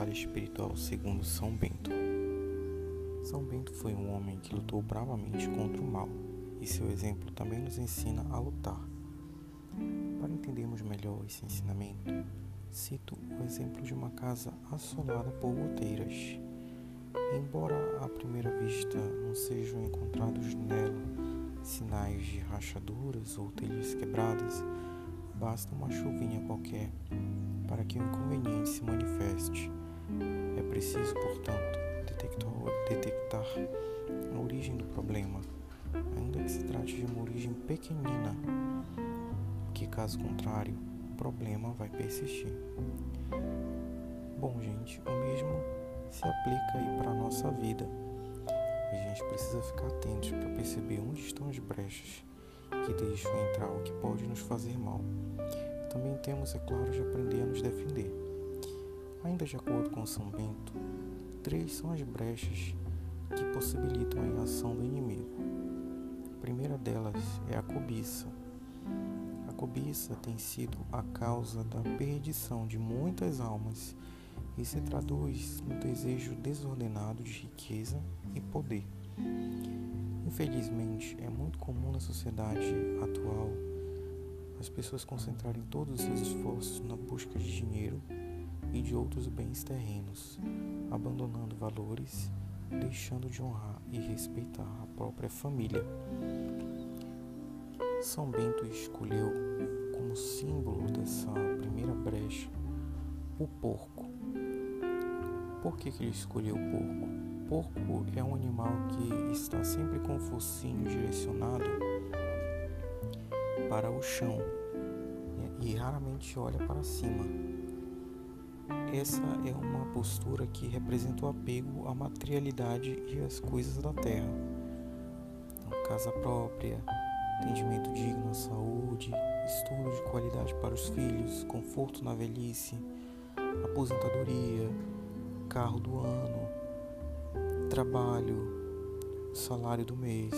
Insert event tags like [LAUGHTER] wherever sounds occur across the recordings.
batalha espiritual segundo São Bento. São Bento foi um homem que lutou bravamente contra o mal, e seu exemplo também nos ensina a lutar. Para entendermos melhor esse ensinamento, cito o exemplo de uma casa assolada por goteiras. Embora à primeira vista não sejam encontrados nela sinais de rachaduras ou telhas quebradas, basta uma chuvinha qualquer para que o inconveniente se manifeste. É preciso, portanto, detectar a origem do problema, ainda que se trate de uma origem pequenina, que caso contrário, o problema vai persistir. Bom, gente, o mesmo se aplica aí para a nossa vida. A gente precisa ficar atento para perceber onde estão as brechas que deixam entrar o que pode nos fazer mal. Também temos, é claro, de aprender a nos defender. Ainda de acordo com São Bento, três são as brechas que possibilitam a ação do inimigo. A primeira delas é a cobiça. A cobiça tem sido a causa da perdição de muitas almas e se traduz no desejo desordenado de riqueza e poder. Infelizmente, é muito comum na sociedade atual as pessoas concentrarem todos os seus esforços na busca de dinheiro e de outros bens terrenos, abandonando valores, deixando de honrar e respeitar a própria família. São Bento escolheu como símbolo dessa primeira brecha o porco. Por que, que ele escolheu o porco? porco é um animal que está sempre com o focinho direcionado para o chão né, e raramente olha para cima. Essa é uma postura que representa o apego à materialidade e às coisas da terra. Então, casa própria, atendimento digno à saúde, estudo de qualidade para os filhos, conforto na velhice, aposentadoria, carro do ano, trabalho, salário do mês,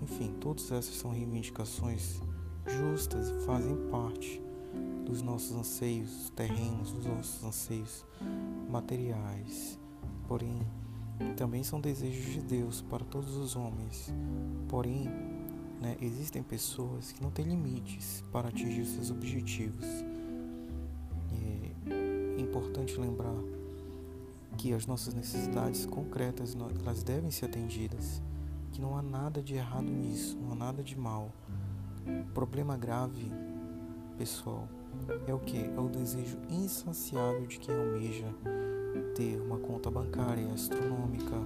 enfim, todas essas são reivindicações justas e fazem parte dos nossos anseios terrenos, dos nossos anseios materiais. Porém, também são desejos de Deus para todos os homens. Porém, né, existem pessoas que não têm limites para atingir os seus objetivos. É importante lembrar que as nossas necessidades concretas elas devem ser atendidas, que não há nada de errado nisso, não há nada de mal. Problema grave, pessoal, é o que? É o desejo insaciável de quem almeja ter uma conta bancária astronômica,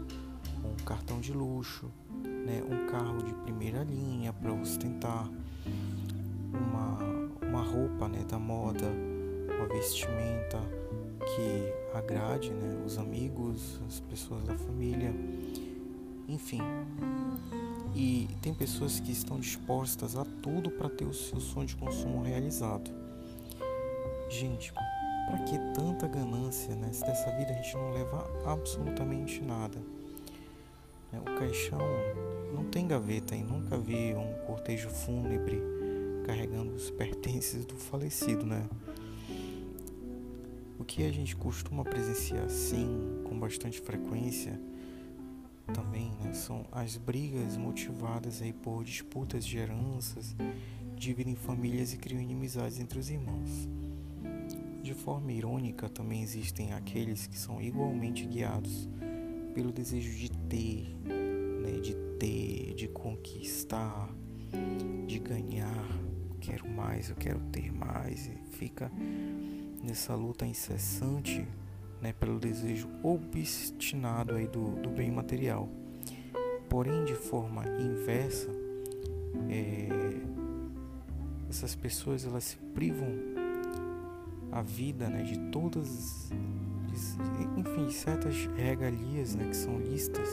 um cartão de luxo, né, um carro de primeira linha para ostentar, uma, uma roupa né, da moda, uma vestimenta que agrade né, os amigos, as pessoas da família, enfim. E tem pessoas que estão dispostas a tudo para ter o seu sonho de consumo realizado. Gente, para que tanta ganância, né? Se dessa vida a gente não leva absolutamente nada. Né? O caixão não tem gaveta e nunca vi um cortejo fúnebre carregando os pertences do falecido, né? O que a gente costuma presenciar assim, com bastante frequência, também né, são as brigas motivadas aí por disputas de heranças, dividem famílias e criam inimizades entre os irmãos. De forma irônica, também existem aqueles que são igualmente guiados pelo desejo de ter, né, de ter, de conquistar, de ganhar. Quero mais, eu quero ter mais, e fica nessa luta incessante né, pelo desejo obstinado aí do, do bem material. Porém, de forma inversa, é, essas pessoas elas se privam a vida né, de todas, de, enfim, certas regalias né, que são listas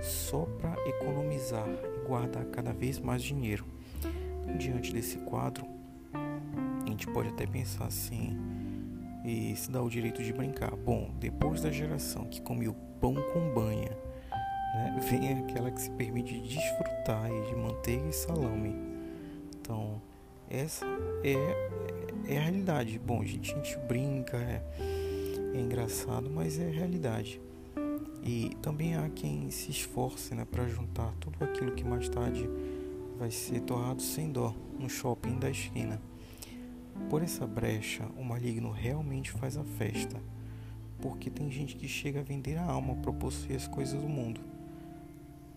só para economizar e guardar cada vez mais dinheiro. Diante desse quadro, a gente pode até pensar assim e se dá o direito de brincar. Bom, depois da geração que come o pão com banha, né, [LAUGHS] vem aquela que se permite desfrutar de manteiga e salame. Então, essa é, é a realidade. Bom, a gente, a gente brinca, é, É engraçado, mas é realidade. E também há quem se esforce né, para juntar tudo aquilo que mais tarde vai ser torrado sem dó no shopping da esquina. Por essa brecha, o maligno realmente faz a festa, porque tem gente que chega a vender a alma para possuir as coisas do mundo.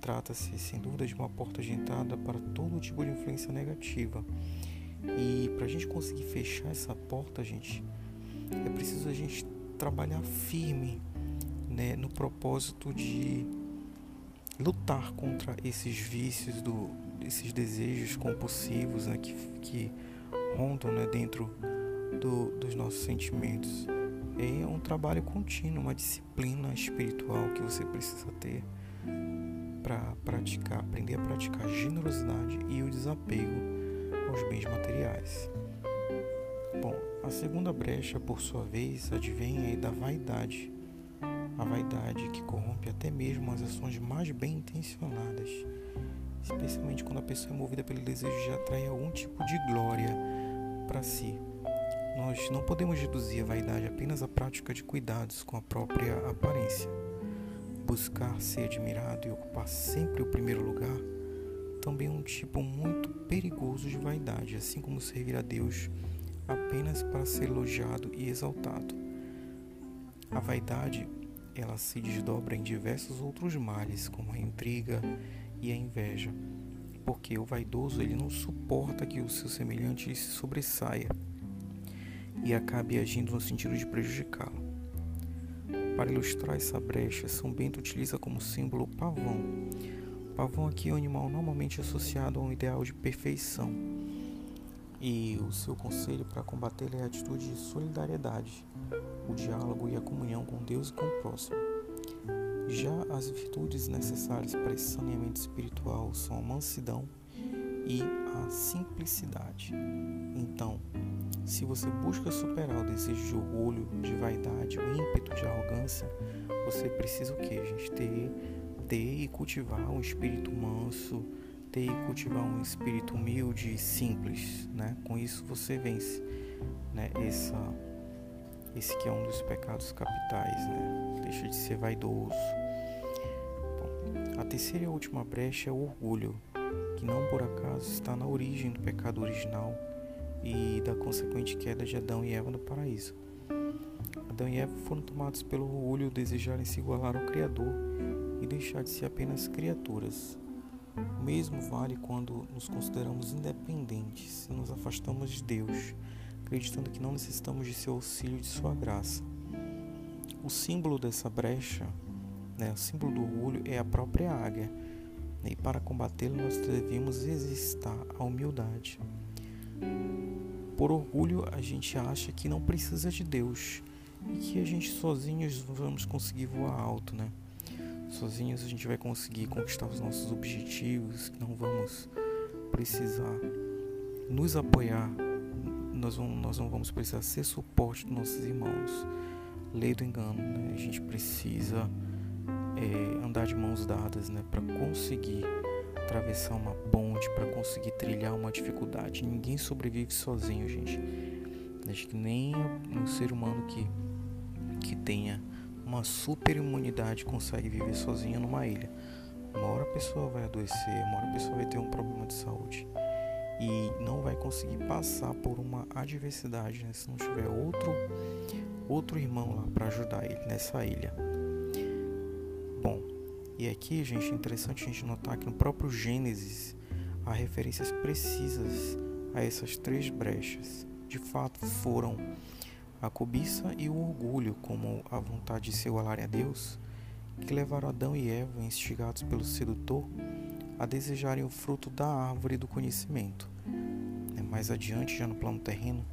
Trata-se, sem dúvida, de uma porta de entrada para todo tipo de influência negativa. E para a gente conseguir fechar essa porta, gente, é preciso a gente trabalhar firme né, no propósito de lutar contra esses vícios, do, esses desejos compulsivos né, que, que rondam né, dentro do, dos nossos sentimentos. É um trabalho contínuo, uma disciplina espiritual que você precisa ter para praticar, aprender a praticar generosidade e o desapego aos bens materiais. Bom, a segunda brecha, por sua vez, advém da vaidade. A vaidade que corrompe até mesmo as ações mais bem intencionadas, especialmente quando a pessoa é movida pelo desejo de atrair algum tipo de glória para si. Nós não podemos reduzir a vaidade apenas à prática de cuidados com a própria aparência. Buscar ser admirado e ocupar sempre o primeiro lugar também um tipo muito perigoso de vaidade, assim como servir a Deus apenas para ser elogiado e exaltado. A vaidade, ela se desdobra em diversos outros males, como a intriga e a inveja, porque o vaidoso ele não suporta que o seu semelhante se sobressaia e acabe agindo no sentido de prejudicá-lo. Para ilustrar essa brecha, São Bento utiliza como símbolo o pavão. Pavão aqui é um animal normalmente associado a um ideal de perfeição. E o seu conselho para combater é a atitude de solidariedade, o diálogo e a comunhão com Deus e com o próximo. Já as virtudes necessárias para esse saneamento espiritual são a mansidão e a simplicidade. Então, se você busca superar o desejo de orgulho, de vaidade, o ímpeto de arrogância, você precisa o que, gente? Ter, ter e cultivar um espírito manso, ter e cultivar um espírito humilde e simples, né? Com isso você vence, né? Essa, esse que é um dos pecados capitais, né? Deixa de ser vaidoso. Bom, a terceira e última brecha é o orgulho, que não por acaso está na origem do pecado original e da consequente queda de Adão e Eva no paraíso. Adão e Eva foram tomados pelo orgulho desejarem se igualar ao Criador e deixar de ser apenas criaturas. O mesmo vale quando nos consideramos independentes e nos afastamos de Deus, acreditando que não necessitamos de seu auxílio e de sua graça. O símbolo dessa brecha, né, o símbolo do orgulho, é a própria águia, e para combatê-lo nós devemos exercitar a humildade. Por orgulho, a gente acha que não precisa de Deus e que a gente sozinhos vamos conseguir voar alto, né? Sozinhos a gente vai conseguir conquistar os nossos objetivos, não vamos precisar nos apoiar, nós, vamos, nós não vamos precisar ser suporte dos nossos irmãos. Lei do engano, né? A gente precisa é, andar de mãos dadas, né? Para conseguir atravessar uma ponte, para conseguir trilhar uma dificuldade. Ninguém sobrevive sozinho, gente. Acho que nem um ser humano que, que tenha uma super imunidade consegue viver sozinho numa ilha. Uma hora a pessoa vai adoecer, uma hora a pessoa vai ter um problema de saúde e não vai conseguir passar por uma adversidade né, se não tiver outro outro irmão lá para ajudar ele nessa ilha. Bom, e aqui, gente, é interessante a gente notar que no próprio Gênesis há referências precisas a essas três brechas. De fato, foram a cobiça e o orgulho, como a vontade de se igualar a Deus, que levaram Adão e Eva, instigados pelo sedutor, a desejarem o fruto da árvore do conhecimento. É, mais adiante, já no plano terreno,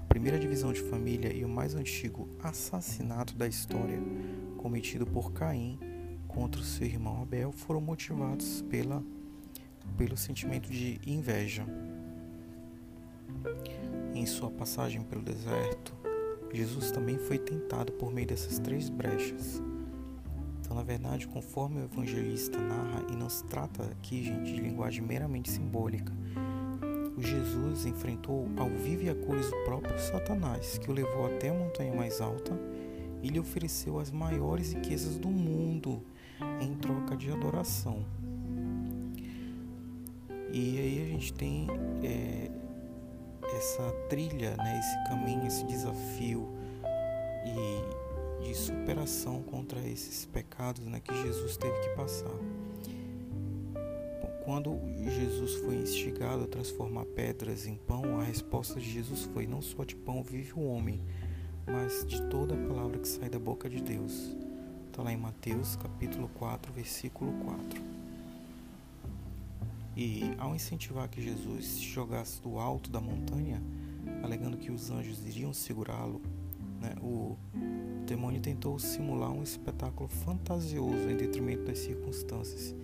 a primeira divisão de família e o mais antigo assassinato da história, cometido por Caim, contra o seu irmão Abel foram motivados pela, pelo sentimento de inveja. Em sua passagem pelo deserto, Jesus também foi tentado por meio dessas três brechas. Então, na verdade, conforme o evangelista narra, e não se trata aqui, gente, de linguagem meramente simbólica, o Jesus enfrentou ao vivo e a cores o próprio Satanás, que o levou até a montanha mais alta ele ofereceu as maiores riquezas do mundo em troca de adoração. E aí a gente tem é, essa trilha, né, esse caminho, esse desafio e de superação contra esses pecados né, que Jesus teve que passar. Quando Jesus foi instigado a transformar pedras em pão, a resposta de Jesus foi: Não só de pão vive o homem, mas de toda a palavra que sai da boca de Deus. Está lá em Mateus capítulo 4, versículo 4. E ao incentivar que Jesus se jogasse do alto da montanha, alegando que os anjos iriam segurá-lo, né, o demônio tentou simular um espetáculo fantasioso em detrimento das circunstâncias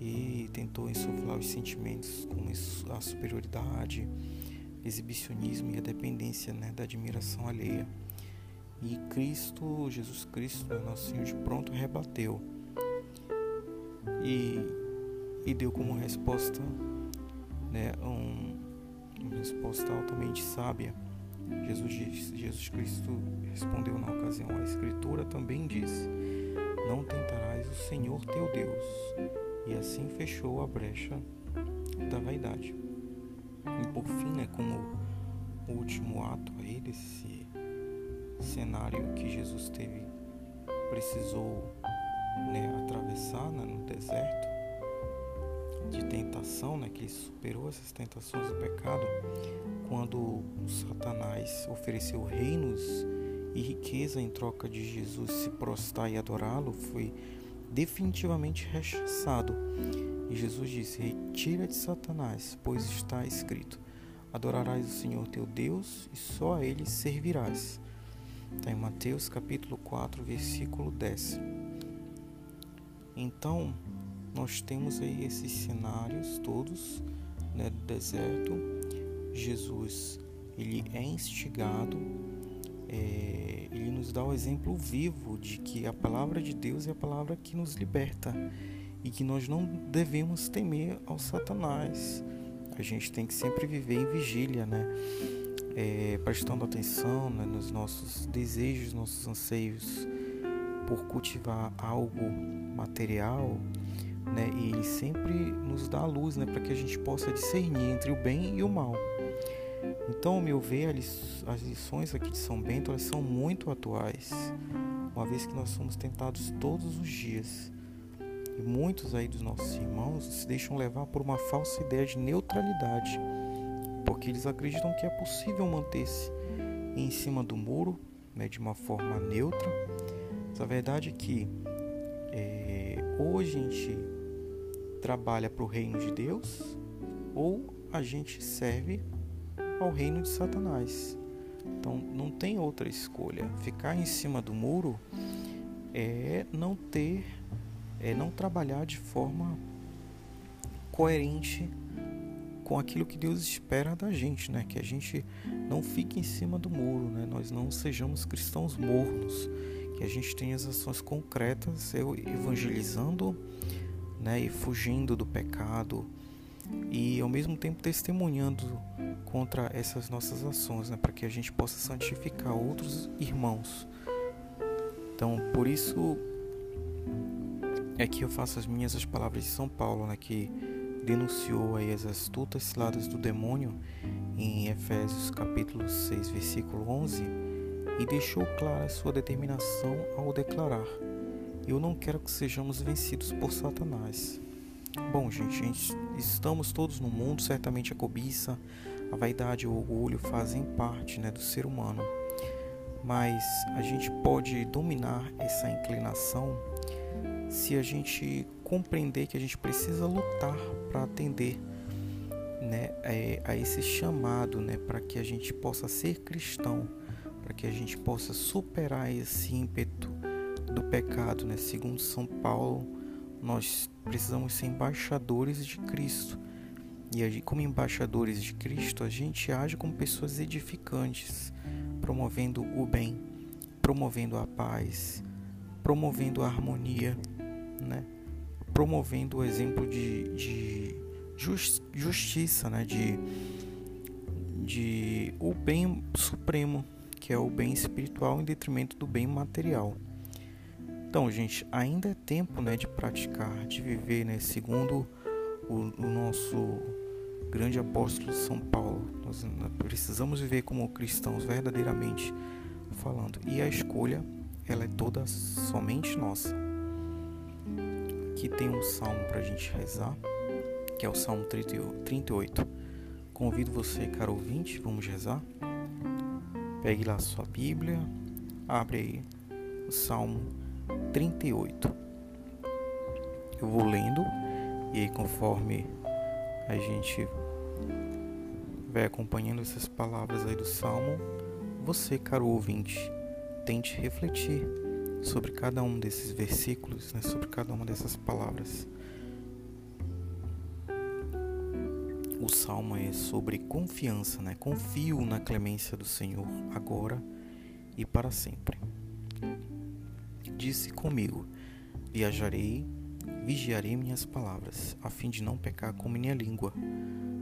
e tentou insuflar os sentimentos como a superioridade, exibicionismo e a dependência né, da admiração alheia. E Cristo, Jesus Cristo, né, nosso Senhor, de pronto rebateu e, e deu como resposta né, um, uma resposta altamente sábia. Jesus, diz, Jesus Cristo respondeu na ocasião: A Escritura também diz: Não tentarás o Senhor teu Deus. E assim fechou a brecha da vaidade. E por fim, né, como o último ato aí desse cenário que Jesus teve, precisou né, atravessar né, no deserto de tentação, né, que ele superou essas tentações do pecado, quando Satanás ofereceu reinos e riqueza em troca de Jesus se prostrar e adorá-lo, foi definitivamente rechaçado. E Jesus disse: Retira de Satanás, pois está escrito: Adorarás o Senhor teu Deus e só a ele servirás. Está em Mateus capítulo 4, versículo 10. Então, nós temos aí esses cenários todos né, do deserto. Jesus ele é instigado, é, ele nos dá o exemplo vivo de que a palavra de Deus é a palavra que nos liberta e que nós não devemos temer ao Satanás. A gente tem que sempre viver em vigília, né? É, prestando atenção né, nos nossos desejos, nossos anseios por cultivar algo material, né? E ele sempre nos dá a luz, né, para que a gente possa discernir entre o bem e o mal. Então, ao meu ver, as lições aqui de São Bento elas são muito atuais, uma vez que nós somos tentados todos os dias. E muitos aí dos nossos irmãos se deixam levar por uma falsa ideia de neutralidade, porque eles acreditam que é possível manter-se em cima do muro né, de uma forma neutra. Mas a verdade é que é, a gente trabalha para o reino de Deus, ou a gente serve ao reino de Satanás. Então não tem outra escolha. Ficar em cima do muro é não ter, é não trabalhar de forma coerente com aquilo que Deus espera da gente, né? Que a gente não fique em cima do muro, né? Nós não sejamos cristãos mornos, que a gente tenha as ações concretas, eu evangelizando, né? E fugindo do pecado, e ao mesmo tempo testemunhando contra essas nossas ações, né, para que a gente possa santificar outros irmãos. Então, por isso é que eu faço as minhas as palavras de São Paulo, né, que denunciou aí as astutas ciladas do demônio em Efésios capítulo 6, versículo 11, e deixou clara sua determinação ao declarar: Eu não quero que sejamos vencidos por Satanás. Bom, gente, estamos todos no mundo, certamente a cobiça, a vaidade o orgulho fazem parte né, do ser humano. Mas a gente pode dominar essa inclinação se a gente compreender que a gente precisa lutar para atender né, é, a esse chamado, né, para que a gente possa ser cristão, para que a gente possa superar esse ímpeto do pecado, né, segundo São Paulo nós precisamos ser embaixadores de Cristo. E como embaixadores de Cristo, a gente age como pessoas edificantes, promovendo o bem, promovendo a paz, promovendo a harmonia, né? promovendo o exemplo de, de justiça, né? de, de o bem supremo, que que é o bem espiritual em detrimento do bem material. Então, gente, ainda é tempo né, de praticar, de viver, né, segundo o, o nosso grande apóstolo São Paulo. Nós precisamos viver como cristãos verdadeiramente falando. E a escolha, ela é toda somente nossa. Aqui tem um salmo para a gente rezar, que é o Salmo 38. Convido você, caro ouvinte, vamos rezar. Pegue lá a sua Bíblia, abre aí o Salmo 38. Eu vou lendo e aí conforme a gente vai acompanhando essas palavras aí do Salmo, você, caro ouvinte, tente refletir sobre cada um desses versículos, né, sobre cada uma dessas palavras. O salmo é sobre confiança, né? Confio na clemência do Senhor agora e para sempre. Disse comigo: Viajarei, vigiarei minhas palavras, a fim de não pecar com minha língua.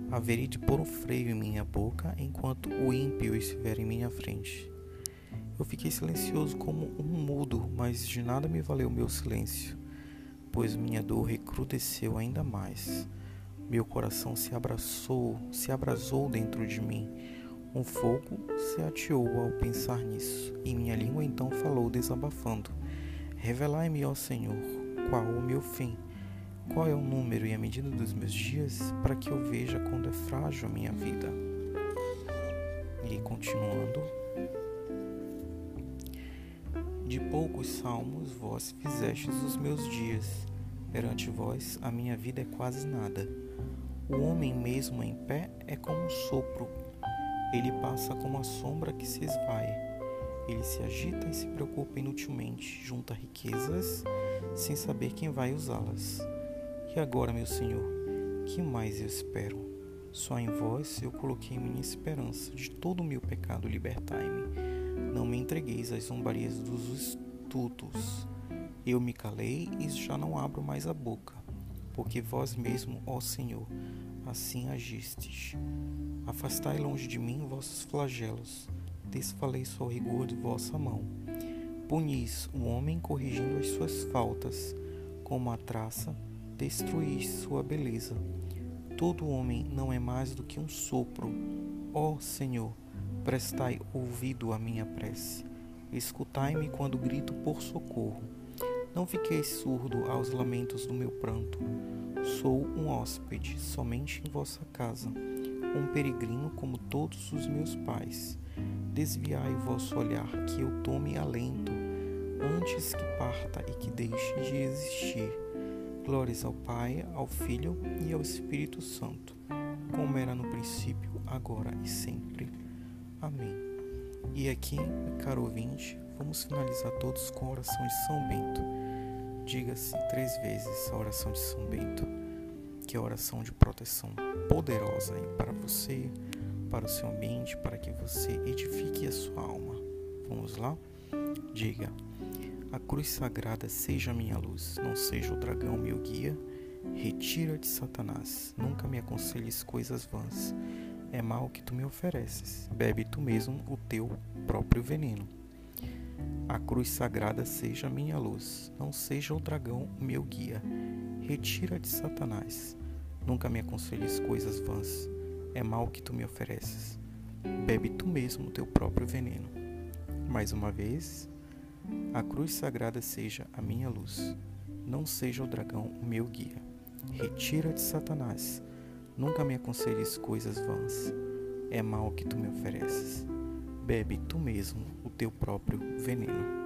Haverei de pôr um freio em minha boca enquanto o ímpio estiver em minha frente. Eu fiquei silencioso como um mudo, mas de nada me valeu meu silêncio, pois minha dor recrudesceu ainda mais. Meu coração se abraçou, se abrasou dentro de mim. Um fogo se ateou ao pensar nisso, e minha língua então falou desabafando: Revelai-me, ó Senhor, qual o meu fim qual é o número e a medida dos meus dias para que eu veja quando é frágil a minha vida? E continuando. De poucos salmos vós fizestes os meus dias, perante vós a minha vida é quase nada. O homem mesmo em pé é como um sopro, ele passa como a sombra que se esvai. Ele se agita e se preocupa inutilmente, junta riquezas sem saber quem vai usá-las. E agora, meu Senhor, que mais eu espero? Só em vós eu coloquei minha esperança. De todo o meu pecado libertai-me. Não me entregueis às zombarias dos estúpidos. Eu me calei e já não abro mais a boca, porque vós mesmo, ó Senhor, assim agistes. Afastai longe de mim vossos flagelos, desfaleço ao rigor de vossa mão. Punis o homem corrigindo as suas faltas, como a traça destruís sua beleza. Todo homem não é mais do que um sopro. Ó oh, Senhor, prestai ouvido à minha prece. Escutai-me quando grito por socorro. Não fiquei surdo aos lamentos do meu pranto. Sou um hóspede somente em vossa casa, um peregrino como todos os meus pais. Desviai o vosso olhar, que eu tome alento, antes que parta e que deixe de existir. Glórias ao Pai, ao Filho e ao Espírito Santo, como era no princípio, agora e sempre. Amém. E aqui, caro ouvinte, vamos finalizar todos com a oração de São Bento. Diga-se três vezes a oração de São Bento, que é a oração de proteção poderosa para você, para o seu ambiente, para que você edifique a sua alma. Vamos lá? Diga. A cruz sagrada seja minha luz, não seja o dragão meu guia. Retira-te, Satanás, nunca me aconselhes coisas vãs. É mal que tu me ofereces, bebe tu mesmo o teu próprio veneno. A cruz sagrada seja minha luz, não seja o dragão meu guia. Retira-te, Satanás, nunca me aconselhes coisas vãs. É mal que tu me ofereces, bebe tu mesmo o teu próprio veneno. Mais uma vez, a cruz sagrada seja a minha luz, não seja o dragão o meu guia. Retira-te, Satanás, nunca me aconselhes coisas vãs. É mal que tu me ofereces. Bebe tu mesmo o teu próprio veneno.